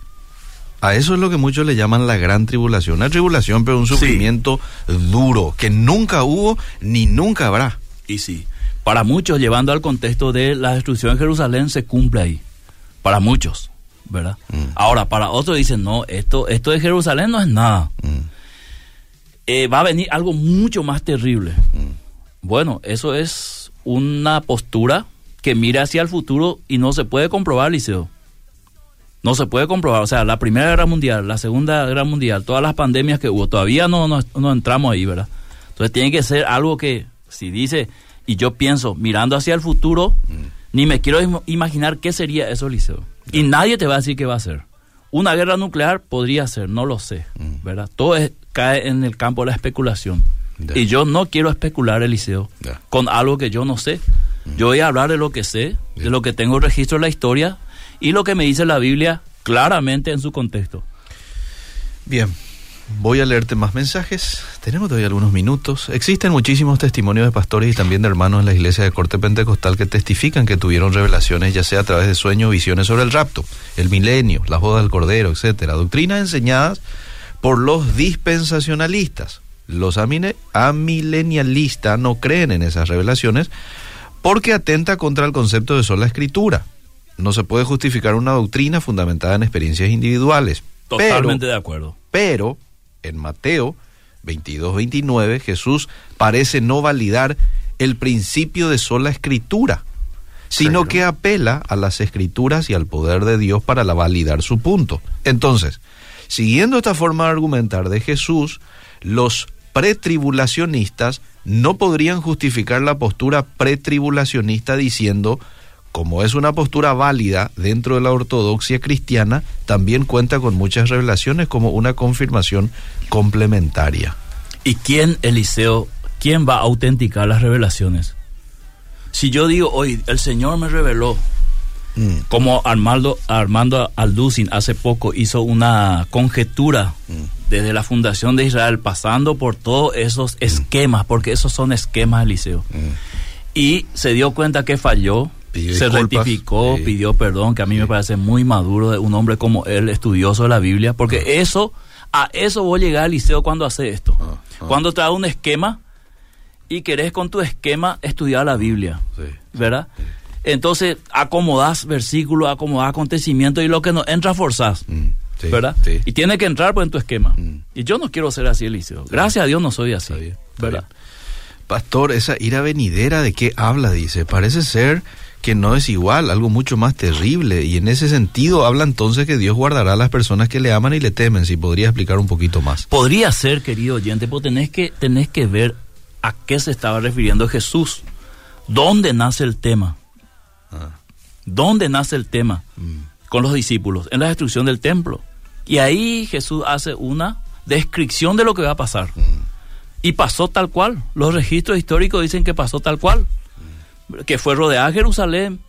A eso es lo que muchos le llaman la gran tribulación. Una tribulación, pero un Sí. sufrimiento duro, que nunca hubo ni nunca habrá. Y sí, para muchos, llevando al contexto de la destrucción de Jerusalén, se cumple ahí. Para muchos, ¿verdad? Mm. Ahora, para otros dicen, no, esto, esto de Jerusalén no es nada. Mm, Eh, va a venir algo mucho más terrible. mm. Bueno, eso es una postura que mira hacia el futuro y no se puede comprobar, Liceo. No se puede comprobar. O sea, la Primera Guerra Mundial, la Segunda Guerra Mundial, todas las pandemias que hubo, todavía no, no, no entramos ahí, ¿verdad? Entonces tiene que ser algo que, si dice, y yo pienso, mirando hacia el futuro, ni me quiero im- imaginar qué sería eso, Liceo. Y nadie te va a decir qué va a ser. Una guerra nuclear podría ser, no lo sé, Mm. ¿verdad? Todo es- cae en el campo de la especulación. Y yo no quiero especular, Eliseo, Ya. con algo que yo no sé. Yo voy a hablar de lo que sé, de lo que tengo registro en la historia y lo que me dice la Biblia claramente en su contexto. Bien, voy a leerte más mensajes. Tenemos todavía algunos minutos. Existen muchísimos testimonios de pastores y también de hermanos en la iglesia de corte pentecostal que testifican que tuvieron revelaciones, ya sea a través de sueños o visiones sobre el rapto, el milenio, las bodas del cordero, etcétera. Doctrinas enseñadas por los dispensacionalistas. Los amilenialistas no creen en esas revelaciones porque atenta contra el concepto de sola escritura. No se puede justificar una doctrina fundamentada en experiencias individuales. Pero- Totalmente de acuerdo. pero en Mateo 22, 29, Jesús parece no validar el principio de sola escritura, sino Claro. que apela a las escrituras y al poder de Dios para la validar su punto. Entonces, siguiendo esta forma de argumentar de Jesús, los pretribulacionistas no podrían justificar la postura pretribulacionista diciendo, como es una postura válida dentro de la ortodoxia cristiana, también cuenta con muchas revelaciones como una confirmación complementaria. ¿Y quién, Eliseo, quién va a autenticar las revelaciones? Si yo digo hoy, el Señor me reveló, Mm, como Armando, Armando Alducin hace poco hizo una conjetura mm, desde la fundación de Israel, pasando por todos esos esquemas, porque esos son esquemas, Eliseo. mm. Y se dio cuenta que falló, Pidió se disculpas, rectificó, sí. pidió perdón, que a mí me parece muy maduro de un hombre como él, estudioso de la Biblia, porque eso, a eso voy a llegar, Eliseo, cuando hace esto. Ah, ah. Cuando da un esquema y querés con tu esquema estudiar la Biblia, Sí. ¿verdad? Entonces acomodás versículos, acomodás acontecimientos y lo que no entra forzás. Mm, sí, ¿Verdad? sí. Y tiene que entrar pues en tu esquema. Mm. Y yo no quiero ser así, Eliseo. Gracias a Dios no soy así. Está bien, está ¿Verdad? bien. Pastor, esa ira venidera de qué habla, dice, parece ser que no es igual, algo mucho más terrible. Y en ese sentido habla entonces que Dios guardará a las personas que le aman y le temen. Si podría explicar un poquito más. Podría ser, querido oyente, pero tenés que, tenés que ver a qué se estaba refiriendo Jesús. ¿Dónde nace el tema? Ah, ¿Dónde nace el tema mm, con los discípulos? En la destrucción del templo. Y ahí Jesús hace una descripción de lo que va a pasar. mm, Y pasó tal cual. Los registros históricos dicen que pasó tal cual. Que fue rodeada Jerusalén.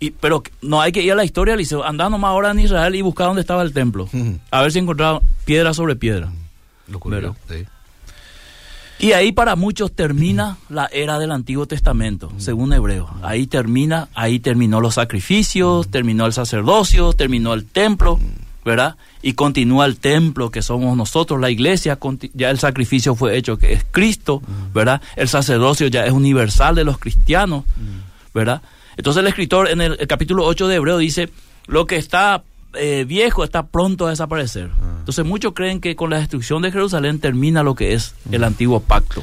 Y, pero no hay que ir a la historia, Eliseo. Andá nomás ahora en Israel y buscar dónde estaba el templo. A ver si encontraron piedra sobre piedra. lo ocurrió, sí. Y ahí para muchos termina la era del Antiguo Testamento, según Hebreo. Ahí termina, ahí terminó los sacrificios, terminó el sacerdocio, terminó el templo, ¿verdad? Y continúa el templo que somos nosotros, la iglesia, ya el sacrificio fue hecho que es Cristo, ¿verdad? El sacerdocio ya es universal de los cristianos, ¿verdad? Entonces el escritor en el, capítulo 8 de Hebreo dice, lo que está eh, viejo está pronto a desaparecer. Ah. Entonces muchos creen que con la destrucción de Jerusalén termina lo que es el antiguo pacto.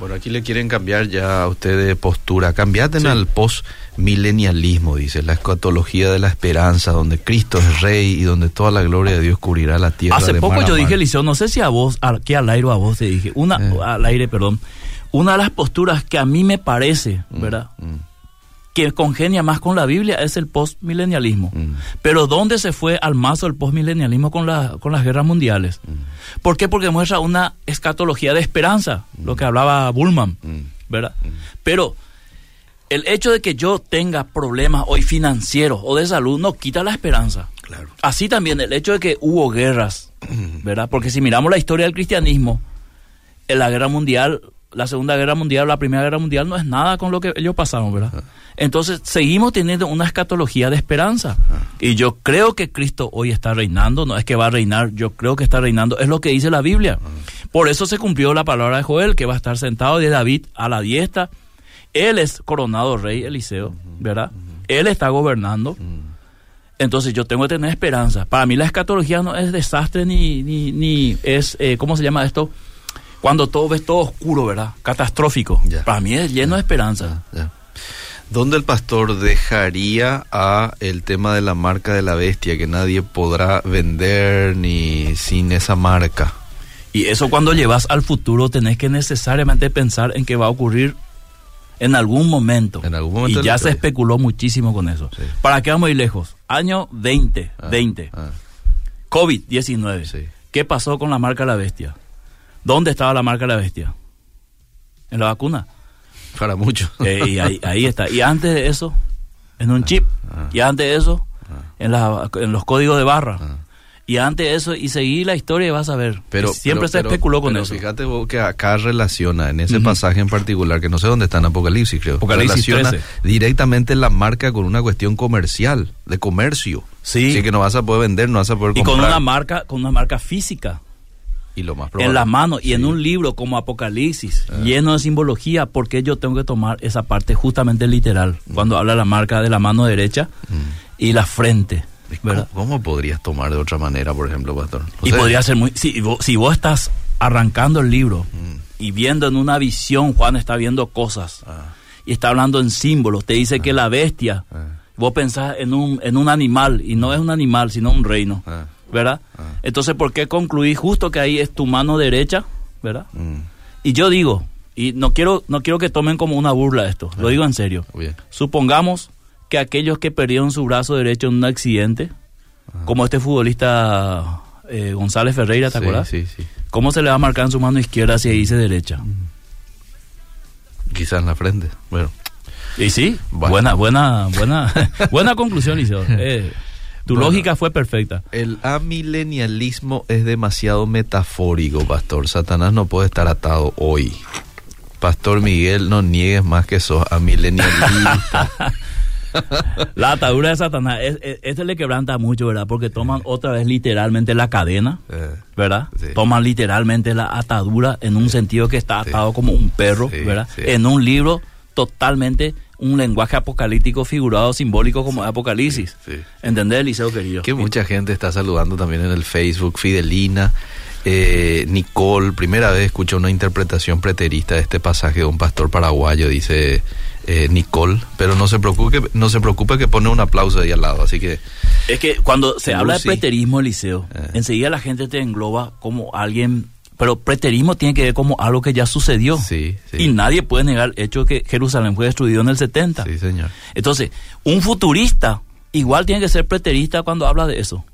Bueno, aquí le quieren cambiar ya a usted de postura. Cambiaten al post-milenialismo, dice, la escatología de la esperanza, donde Cristo es rey y donde toda la gloria de Dios cubrirá la tierra. Hace poco yo dije, Liceo, no sé si a vos, aquí al aire o a vos te dije, una, eh. al aire, perdón, una de las posturas que a mí me parece, mm, ¿verdad? Mm que congenia más con la Biblia es el postmilenialismo. Mm. Pero ¿dónde se fue al mazo el postmilenialismo con, la, con las guerras mundiales? Mm. ¿Por qué? Porque muestra una escatología de esperanza, mm. lo que hablaba Bullman, ¿verdad? Pero el hecho de que yo tenga problemas hoy financieros o de salud no quita la esperanza. Claro. Así también el hecho de que hubo guerras, ¿verdad? Porque si miramos la historia del cristianismo, en la guerra mundial, la Segunda Guerra Mundial, la Primera Guerra Mundial no es nada con lo que ellos pasaron, ¿verdad? Ah. Entonces seguimos teniendo una escatología de esperanza. Ah. Y yo creo que Cristo hoy está reinando, no es que va a reinar, yo creo que está reinando, es lo que dice la Biblia. Ah. Por eso se cumplió la palabra de Joel, que va a estar sentado de David a la diestra. Él es coronado rey Eliseo, ¿verdad? Él está gobernando. Entonces yo tengo que tener esperanza. Para mí la escatología no es desastre ni, ni, ni es, eh, ¿cómo se llama esto? Cuando todo ves todo oscuro, ¿verdad? Catastrófico. Para mí es lleno de esperanza. ¿Dónde el pastor dejaría a el tema de la marca de la bestia que nadie podrá vender ni sin esa marca? Y eso cuando llevas al futuro tenés que necesariamente pensar en que va a ocurrir en algún momento. En algún momento. Y ya se especuló muchísimo con eso. ¿Para qué vamos a ir lejos? Año 20, 20. Ah, ah. COVID-19. ¿Qué pasó con la marca de la bestia? ¿Dónde estaba la marca de la bestia? En la vacuna. Para muchos. Eh, y ahí, está. Y antes de eso, en un chip. Ah. Y antes de eso, ah. en, la, en los códigos de barra. Ah. Y antes de eso, y seguí la historia y vas a ver. Pero siempre se especuló con eso. Fíjate vos que acá relaciona, en ese pasaje en particular, que no sé dónde está en Apocalipsis, creo. Apocalipsis relaciona directamente la marca con una cuestión comercial, de comercio. Sí. Así que no vas a poder vender, no vas a poder comprar. Y con una marca, con una marca física. Y lo más en las manos y en un libro como Apocalipsis, ah. lleno de simbología, porque yo tengo que tomar esa parte justamente literal, mm. cuando habla la marca de la mano derecha mm. y la frente. ¿Cómo, podrías tomar de otra manera, por ejemplo, pastor? y podría ser muy... Si vos, si vos estás arrancando el libro mm. y viendo en una visión, Juan está viendo cosas ah. y está hablando en símbolos, te dice que ah. la bestia, vos pensás en un, en un animal y no es un animal, sino un reino. ¿Verdad? Ah. Entonces, ¿por qué concluir justo que ahí es tu mano derecha, ¿verdad? Mm. Y yo digo, y no quiero, no quiero que tomen como una burla esto, lo ah. digo en serio. Supongamos que aquellos que perdieron su brazo derecho en un accidente, ah. como este futbolista eh, González Ferreira, ¿te acuerdas? Sí, sí. ¿Cómo se le va a marcar en su mano izquierda si dice derecha? Mm. Quizás en la frente, bueno. Y sí, buena, buena, buena, [LAUGHS] buena conclusión, Liceo. [LAUGHS] Eh, tu lógica fue perfecta. El amilenialismo es demasiado metafórico, pastor. Satanás no puede estar atado hoy. Pastor Miguel, no niegues más que sos amilenialista. [LAUGHS] la atadura de Satanás, esto le quebranta mucho, ¿verdad? Porque toman otra vez literalmente la cadena, ¿verdad? Toman literalmente la atadura en un sentido que está atado como un perro, ¿verdad? En un libro totalmente un lenguaje apocalíptico figurado, simbólico como Apocalipsis. Sí, ¿Entendés, Eliseo querido? Que mucha gente está saludando también en el Facebook, Fidelina. Eh, Nicole, primera vez escucho una interpretación preterista de este pasaje de un pastor paraguayo, dice eh, Nicole, pero no se preocupe, no se preocupe que pone un aplauso ahí al lado, así que es que cuando se habla de preterismo, Eliseo, eh. enseguida la gente te engloba como alguien pero preterismo tiene que ver como algo que ya sucedió. Sí, Y nadie puede negar el hecho de que Jerusalén fue destruido en el 70. Sí, señor. Entonces, un futurista igual tiene que ser preterista cuando habla de eso.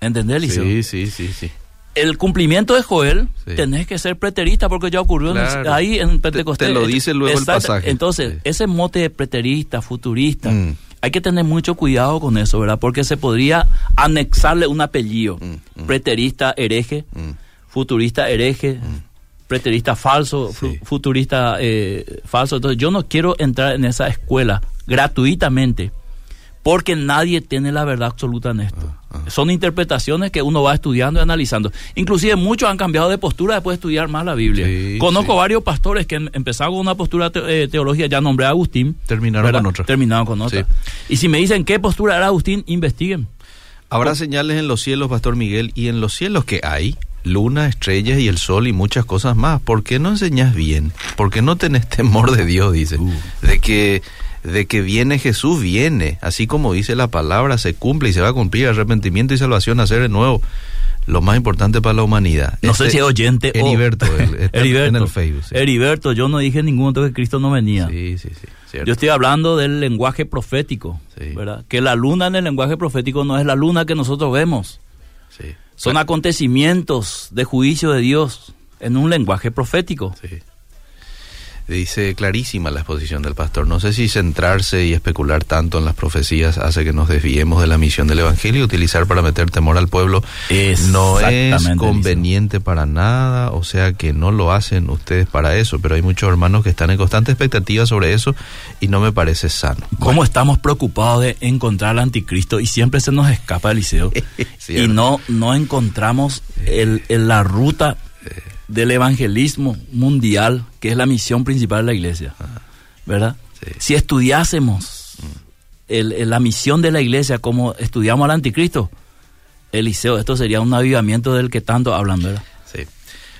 ¿Entendés, Liceo? Sí, sí, sí, sí. El cumplimiento de Joel, tenés que ser preterista porque ya ocurrió ahí en Pentecostés. Te, lo dice luego el pasaje. Entonces, ese mote de preterista, futurista, mm. hay que tener mucho cuidado con eso, ¿verdad? Porque se podría anexarle un apellido. Mm, mm. Preterista, hereje futurista hereje, preterista falso, futurista eh, falso. Entonces yo no quiero entrar en esa escuela gratuitamente porque nadie tiene la verdad absoluta en esto. Ah, ah. Son interpretaciones que uno va estudiando y analizando. Inclusive muchos han cambiado de postura después de estudiar más la Biblia. Conozco varios pastores que empezaron con una postura eh, teológica, ya nombré a Agustín. Terminaron con otra. Terminaron con otra. Y si me dicen qué postura era Agustín, investiguen. Habrá señales en los cielos, Pastor Miguel, y en los cielos que hay luna, estrellas y el sol y muchas cosas más. ¿Por qué no enseñas bien? ¿Por qué no tenés [LAUGHS] temor de Dios, dice? Uh. De que de que viene Jesús, viene. Así como dice la palabra, se cumple y se va a cumplir. Arrepentimiento y salvación, hacer de nuevo. Lo más importante para la humanidad. No sé este si es oyente Heriberto, Heriberto, [LAUGHS] en el Facebook. Heriberto, yo no dije ningún otro que Cristo no venía. Sí, sí, sí. Yo estoy hablando del lenguaje profético, ¿verdad? Que la luna en el lenguaje profético no es la luna que nosotros vemos. Son acontecimientos de juicio de Dios en un lenguaje profético. Sí dice clarísima la exposición del pastor. No sé si centrarse y especular tanto en las profecías hace que nos desviemos de la misión del Evangelio. Utilizar para meter temor al pueblo no es conveniente para nada. O sea que no lo hacen ustedes para eso. Pero hay muchos hermanos que están en constante expectativa sobre eso y no me parece sano. ¿Cómo estamos preocupados de encontrar al anticristo y siempre se nos escapa Eliseo? [LAUGHS] y no, no encontramos el, la ruta del evangelismo mundial, que es la misión principal de la iglesia. ¿Verdad? Si estudiásemos el, la misión de la iglesia como estudiamos al anticristo, Eliseo, esto sería un avivamiento del que tanto hablan, ¿verdad? Sí.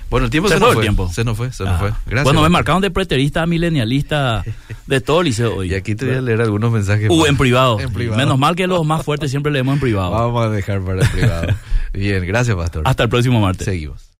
Bueno, el tiempo se, nos fue. Tiempo. Se nos fue, se nos fue. Gracias. Bueno, me marcaron de preterista a milenialista de todo el liceo hoy. Y aquí te voy a leer algunos mensajes. Uh, en privado. en privado. Menos mal que los más fuertes siempre leemos en privado. Vamos a dejar para el privado. [LAUGHS] Bien, gracias, pastor. Hasta el próximo martes. Seguimos.